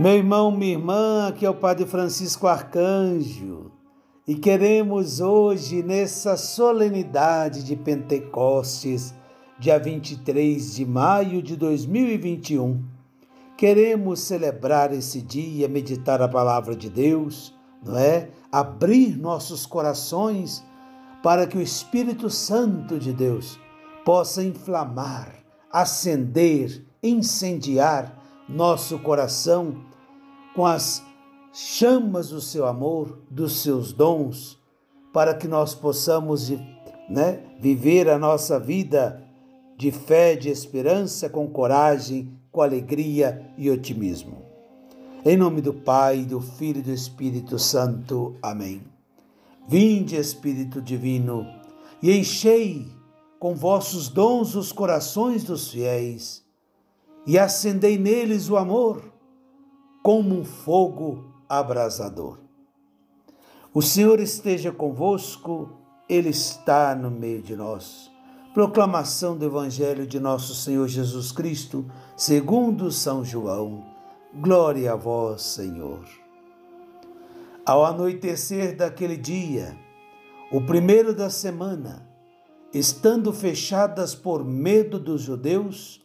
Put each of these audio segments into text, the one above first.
Meu irmão, minha irmã, aqui é o Padre Francisco Arcanjo e queremos hoje, nessa solenidade de Pentecostes, dia 23 de maio de 2021, queremos celebrar esse dia, meditar a palavra de Deus, não é? Abrir nossos corações para que o Espírito Santo de Deus possa inflamar, acender, incendiar nosso coração com as chamas do seu amor, dos seus dons, para que nós possamos né, viver a nossa vida de fé, de esperança, com coragem, com alegria e otimismo. Em nome do Pai, do Filho e do Espírito Santo. Amém. Vinde, Espírito Divino, e enchei com vossos dons os corações dos fiéis, e acendei neles o amor como um fogo abrasador. O Senhor esteja convosco, Ele está no meio de nós. Proclamação do Evangelho de nosso Senhor Jesus Cristo, segundo São João. Glória a vós, Senhor. Ao anoitecer daquele dia, o primeiro da semana, estando fechadas por medo dos judeus,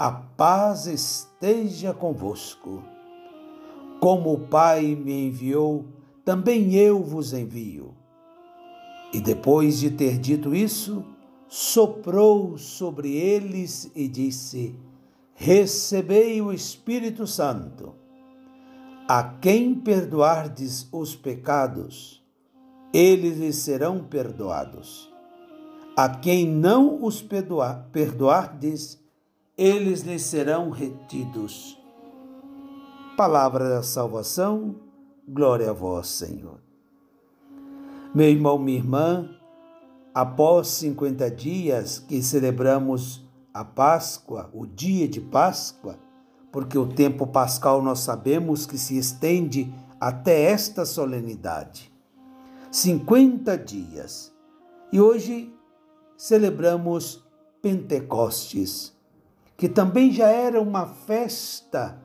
a paz esteja convosco. Como o Pai me enviou, também eu vos envio. E depois de ter dito isso, soprou sobre eles e disse: Recebei o Espírito Santo. A quem perdoardes os pecados, eles lhes serão perdoados. A quem não os perdoardes, eles lhes serão retidos. Palavra da salvação, glória a vós, Senhor. Meu irmão, minha irmã, após 50 dias que celebramos a Páscoa, o dia de Páscoa, porque o tempo pascal nós sabemos que se estende até esta solenidade. 50 dias. E hoje celebramos Pentecostes que também já era uma festa,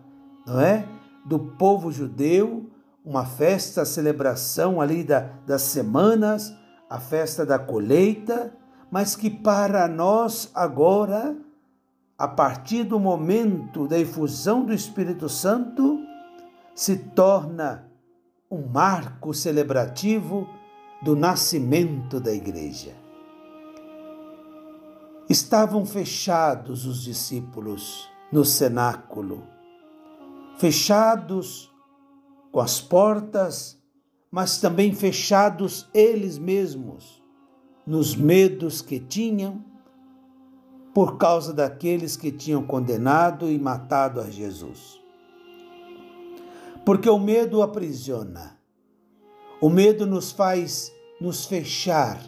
não é? Do povo judeu, uma festa, a celebração ali da, das semanas, a festa da colheita, mas que para nós agora, a partir do momento da efusão do Espírito Santo, se torna um marco celebrativo do nascimento da igreja. Estavam fechados os discípulos no cenáculo, fechados com as portas, mas também fechados eles mesmos nos medos que tinham por causa daqueles que tinham condenado e matado a Jesus. Porque o medo aprisiona, o medo nos faz nos fechar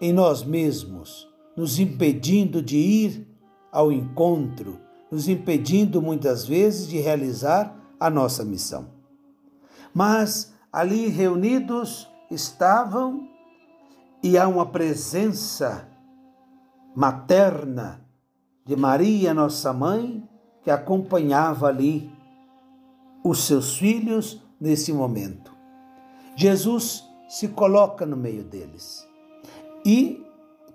em nós mesmos nos impedindo de ir ao encontro, nos impedindo muitas vezes de realizar a nossa missão. Mas ali reunidos estavam e há uma presença materna de Maria, nossa mãe, que acompanhava ali os seus filhos nesse momento. Jesus se coloca no meio deles e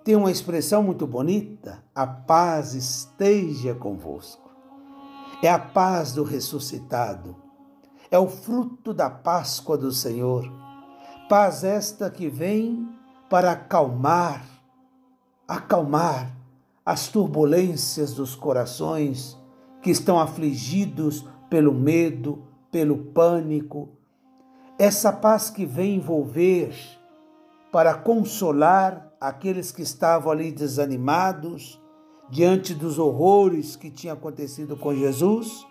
tem uma expressão muito bonita: a paz esteja convosco. É a paz do ressuscitado, é o fruto da Páscoa do Senhor. Paz esta que vem para acalmar, acalmar as turbulências dos corações que estão afligidos pelo medo, pelo pânico. Essa paz que vem envolver para consolar aqueles que estavam ali desanimados diante dos horrores que tinha acontecido com Jesus.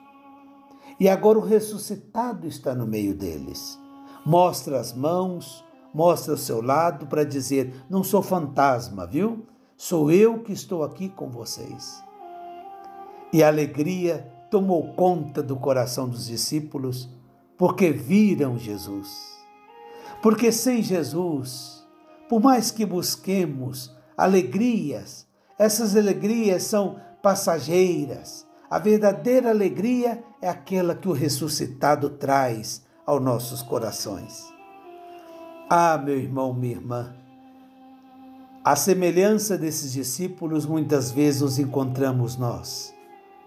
E agora o ressuscitado está no meio deles. Mostra as mãos, mostra o seu lado para dizer: não sou fantasma, viu? Sou eu que estou aqui com vocês. E a alegria tomou conta do coração dos discípulos, porque viram Jesus. Porque sem Jesus, por mais que busquemos alegrias, essas alegrias são passageiras. A verdadeira alegria é aquela que o ressuscitado traz aos nossos corações. Ah, meu irmão, minha irmã, a semelhança desses discípulos, muitas vezes nos encontramos nós.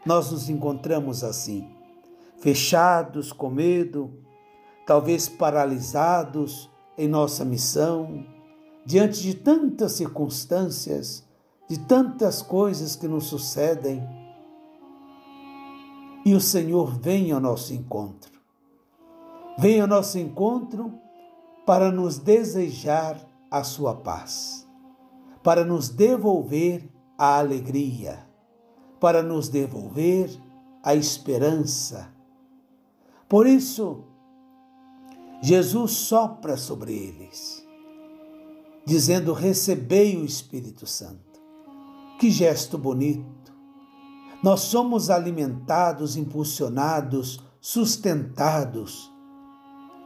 Nós nos encontramos assim, fechados, com medo, talvez paralisados em nossa missão, diante de tantas circunstâncias, de tantas coisas que nos sucedem. E o Senhor vem ao nosso encontro. Vem ao nosso encontro para nos desejar a sua paz para nos devolver a alegria, para nos devolver a esperança. Por isso, Jesus sopra sobre eles, dizendo: Recebei o Espírito Santo. Que gesto bonito! Nós somos alimentados, impulsionados, sustentados,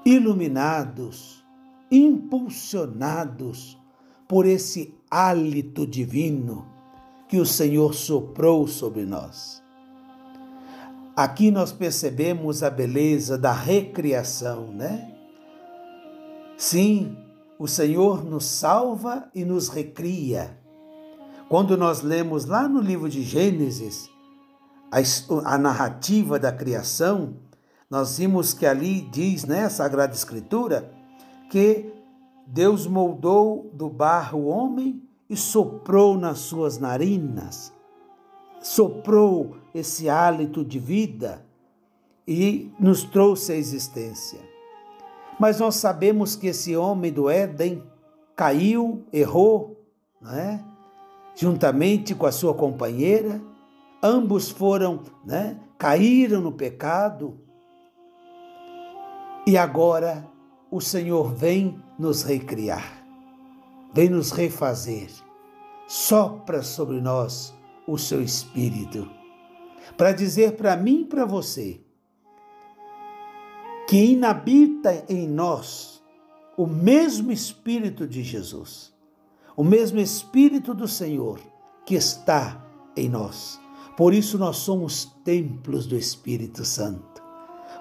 iluminados, impulsionados por esse hálito divino que o Senhor soprou sobre nós. Aqui nós percebemos a beleza da recriação, né? Sim, o Senhor nos salva e nos recria. Quando nós lemos lá no livro de Gênesis a, a narrativa da criação, nós vimos que ali diz, né, a Sagrada Escritura, que Deus moldou do barro o homem e soprou nas suas narinas, soprou esse hálito de vida e nos trouxe a existência. Mas nós sabemos que esse homem do Éden caiu, errou, não é? juntamente com a sua companheira, ambos foram, né? caíram no pecado. E agora o Senhor vem nos recriar, vem nos refazer. Sopra sobre nós o seu Espírito, para dizer para mim e para você que inabita em nós o mesmo Espírito de Jesus, o mesmo Espírito do Senhor que está em nós. Por isso nós somos templos do Espírito Santo,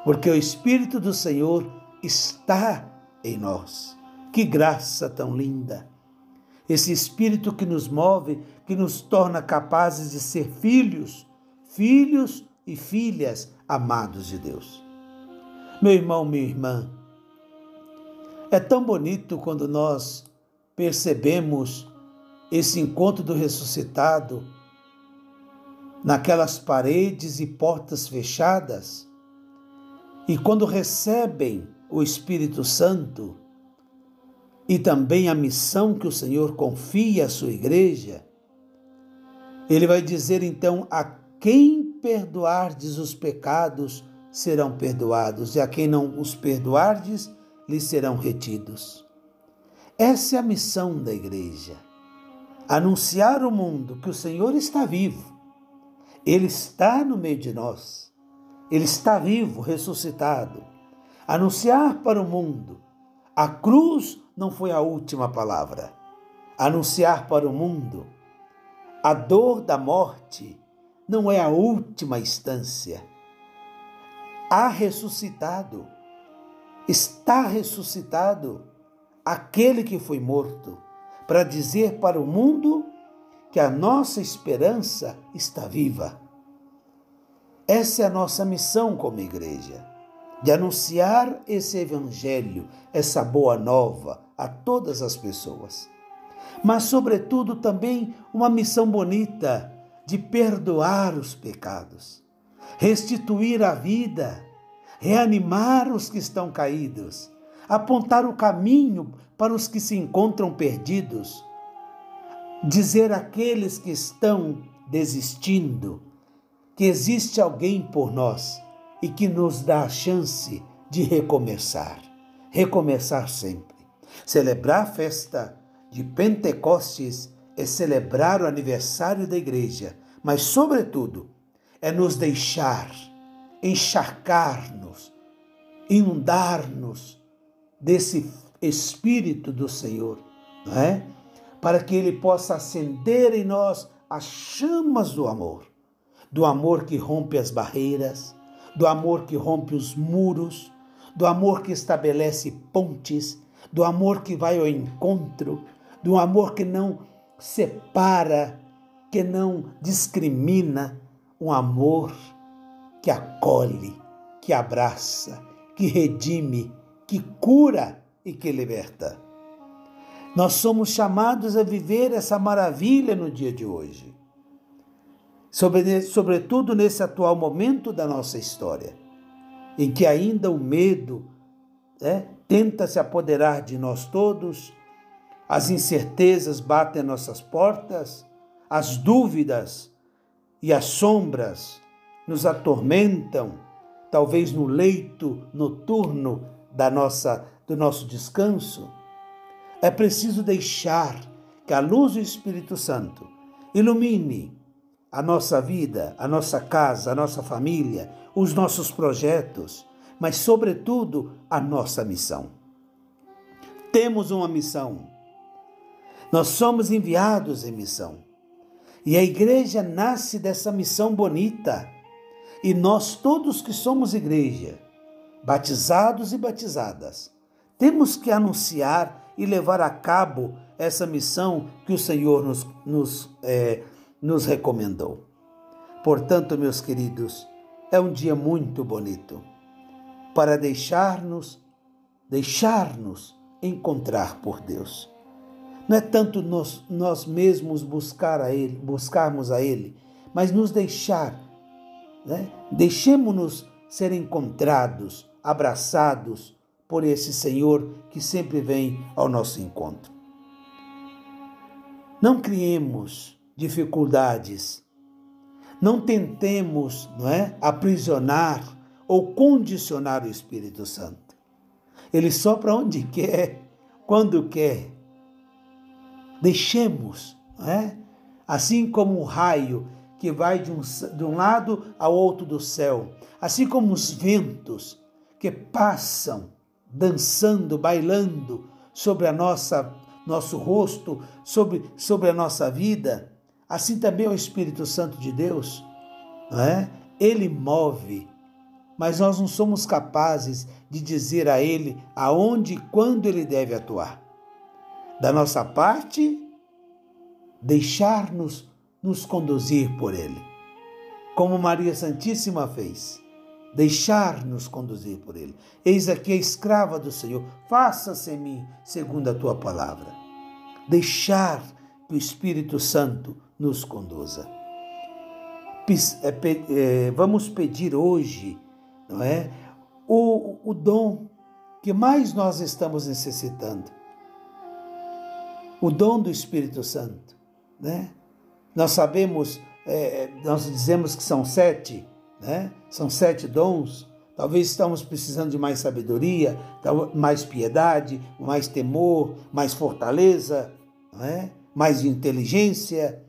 porque o Espírito do Senhor está em nós. Que graça tão linda! Esse Espírito que nos move, que nos torna capazes de ser filhos, filhos e filhas amados de Deus. Meu irmão, minha irmã, é tão bonito quando nós percebemos esse encontro do ressuscitado naquelas paredes e portas fechadas, e quando recebem o Espírito Santo e também a missão que o Senhor confia à sua igreja, ele vai dizer então: a quem perdoardes os pecados serão perdoados, e a quem não os perdoardes lhes serão retidos. Essa é a missão da igreja. Anunciar ao mundo que o Senhor está vivo. Ele está no meio de nós. Ele está vivo, ressuscitado Anunciar para o mundo. A cruz não foi a última palavra. Anunciar para o mundo. A dor da morte não é a última instância. Há ressuscitado. Está ressuscitado aquele que foi morto, para dizer para o mundo que a nossa esperança está viva. Essa é a nossa missão como igreja de anunciar esse evangelho, essa boa nova a todas as pessoas. Mas, sobretudo, também uma missão bonita de perdoar os pecados, restituir a vida, reanimar os que estão caídos, apontar o caminho para os que se encontram perdidos, dizer àqueles que estão desistindo que existe alguém por nós e que nos dá a chance de recomeçar, recomeçar sempre. Celebrar a festa de Pentecostes é celebrar o aniversário da igreja, mas, sobretudo, é nos deixar encharcar-nos, inundar-nos desse Espírito do Senhor, não é? Para que ele possa acender em nós as chamas do amor, do amor que rompe as barreiras, do amor que rompe os muros, do amor que estabelece pontes, do amor que vai ao encontro, do amor que não separa, que não discrimina, um amor que acolhe, que abraça, que redime, que cura e que liberta. Nós somos chamados a viver essa maravilha no dia de hoje, sobretudo nesse atual momento da nossa história, em que ainda o medo né, tenta se apoderar de nós todos, as incertezas batem nossas portas, as dúvidas e as sombras nos atormentam, talvez no leito noturno da nossa do nosso descanso. É preciso deixar que a luz do Espírito Santo ilumine a nossa vida, a nossa casa, a nossa família, os nossos projetos, mas, sobretudo, a nossa missão. Temos uma missão. Nós somos enviados em missão. E a igreja nasce dessa missão bonita. E nós todos que somos igreja, batizados e batizadas, temos que anunciar e levar a cabo essa missão que o Senhor nos, nos, é, nos recomendou. Portanto, meus queridos, é um dia muito bonito para deixar-nos, deixar-nos encontrar por Deus. Não é tanto nós, nós mesmos buscar a Ele, buscarmos a Ele, mas nos deixar, né? deixemos-nos ser encontrados, abraçados, por esse Senhor que sempre vem ao nosso encontro. Não criemos dificuldades, não tentemos, não é, aprisionar ou condicionar o Espírito Santo. Ele sopra onde quer, quando quer. Deixemos, não é? Assim como o raio que vai de um, de um lado ao outro do céu, assim como os ventos que passam dançando, bailando sobre a nossa nosso rosto, sobre, sobre a nossa vida, assim também é o Espírito Santo de Deus, não é? Ele move, mas nós não somos capazes de dizer a ele aonde e quando ele deve atuar. Da nossa parte, deixar-nos nos conduzir por ele, como Maria Santíssima fez deixar-nos conduzir por Ele. Eis aqui a escrava do Senhor, faça-se em mim segundo a tua palavra. Deixar que o Espírito Santo nos conduza. É, é, vamos pedir hoje, não é? O, o dom que mais nós estamos necessitando. O dom do Espírito Santo, né? Nós sabemos, é, nós dizemos que são sete, né? São sete dons. Talvez estamos precisando de mais sabedoria, mais piedade, mais temor, mais fortaleza, é? mais inteligência.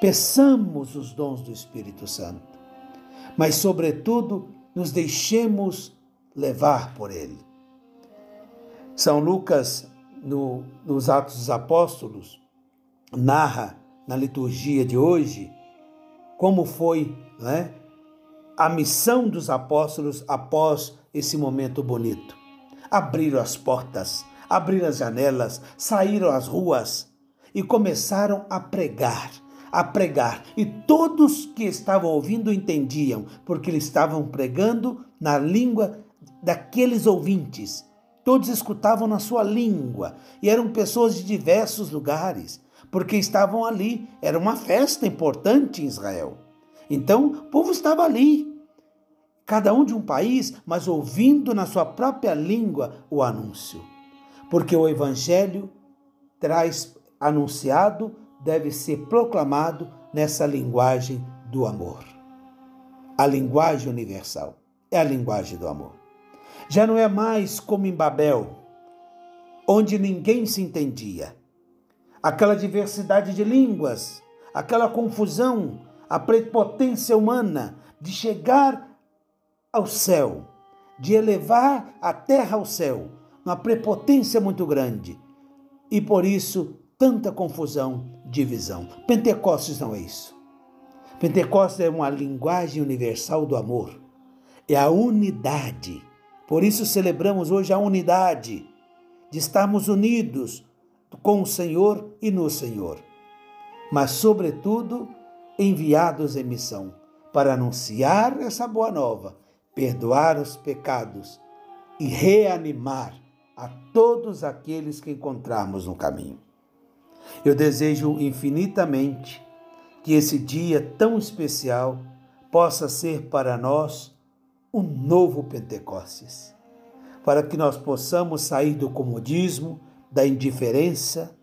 Peçamos os dons do Espírito Santo, mas, sobretudo, nos deixemos levar por Ele. São Lucas, no, nos Atos dos Apóstolos, narra na liturgia de hoje como foi né, a missão dos apóstolos após esse momento bonito. Abriram as portas, abriram as janelas, saíram às ruas e começaram a pregar, a pregar. E todos que estavam ouvindo entendiam, porque eles estavam pregando na língua daqueles ouvintes. Todos escutavam na sua língua e eram pessoas de diversos lugares, porque estavam ali. Era uma festa importante em Israel. Então, o povo estava ali, cada um de um país, mas ouvindo na sua própria língua o anúncio. Porque o evangelho traz anunciado, deve ser proclamado nessa linguagem do amor. a linguagem universal, é a linguagem do amor. Já não é mais como em Babel, onde ninguém se entendia. Aquela diversidade de línguas, aquela confusão, a prepotência humana de chegar ao céu, de elevar a terra ao céu, uma prepotência muito grande. E por isso, tanta confusão, divisão. Pentecostes não é isso. Pentecostes é uma linguagem universal do amor. É a unidade. Por isso celebramos hoje a unidade de estarmos unidos com o Senhor e no Senhor. Mas, sobretudo, enviados em missão para anunciar essa boa nova, perdoar os pecados e reanimar a todos aqueles que encontrarmos no caminho. Eu desejo infinitamente que esse dia tão especial possa ser para nós um novo Pentecostes, para que nós possamos sair do comodismo, da indiferença,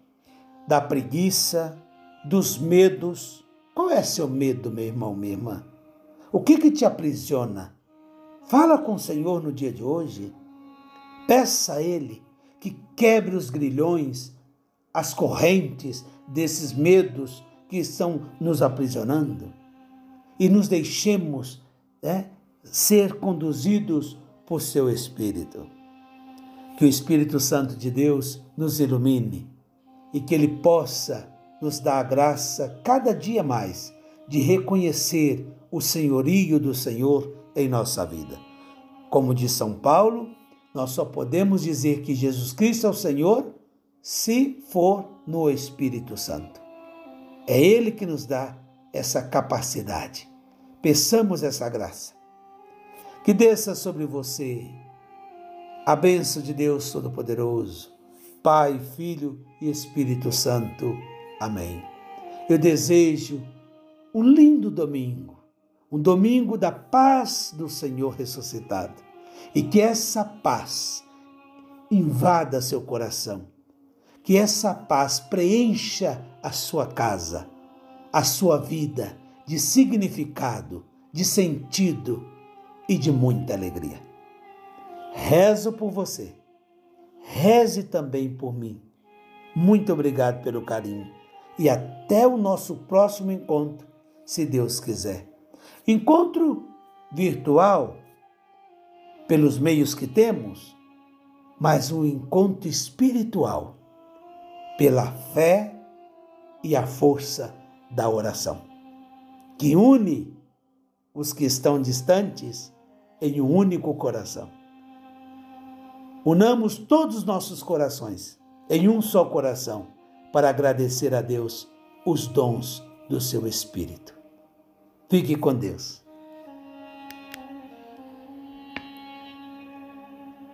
da preguiça, dos medos. Qual é seu medo, meu irmão, minha irmã? O que que te aprisiona? Fala com o Senhor no dia de hoje. Peça a Ele que quebre os grilhões, as correntes desses medos que estão nos aprisionando e nos deixemos né, ser conduzidos por seu Espírito. Que o Espírito Santo de Deus nos ilumine e que Ele possa nos dar a graça cada dia mais de reconhecer o senhorio do Senhor em nossa vida. Como diz São Paulo, nós só podemos dizer que Jesus Cristo é o Senhor se for no Espírito Santo. É Ele que nos dá essa capacidade. Peçamos essa graça. Que desça sobre você a bênção de Deus Todo-Poderoso, Pai, Filho e Espírito Santo. Amém. Eu desejo um lindo domingo, um domingo da paz do Senhor ressuscitado e que essa paz invada seu coração, que essa paz preencha a sua casa, a sua vida de significado, de sentido e de muita alegria. Rezo por você, reze também por mim. Muito obrigado pelo carinho e até o nosso próximo encontro, se Deus quiser. Encontro virtual pelos meios que temos, mas um encontro espiritual pela fé e a força da oração, que une os que estão distantes em um único coração. Unamos todos os nossos corações em um só coração para agradecer a Deus os dons do seu Espírito. Fique com Deus.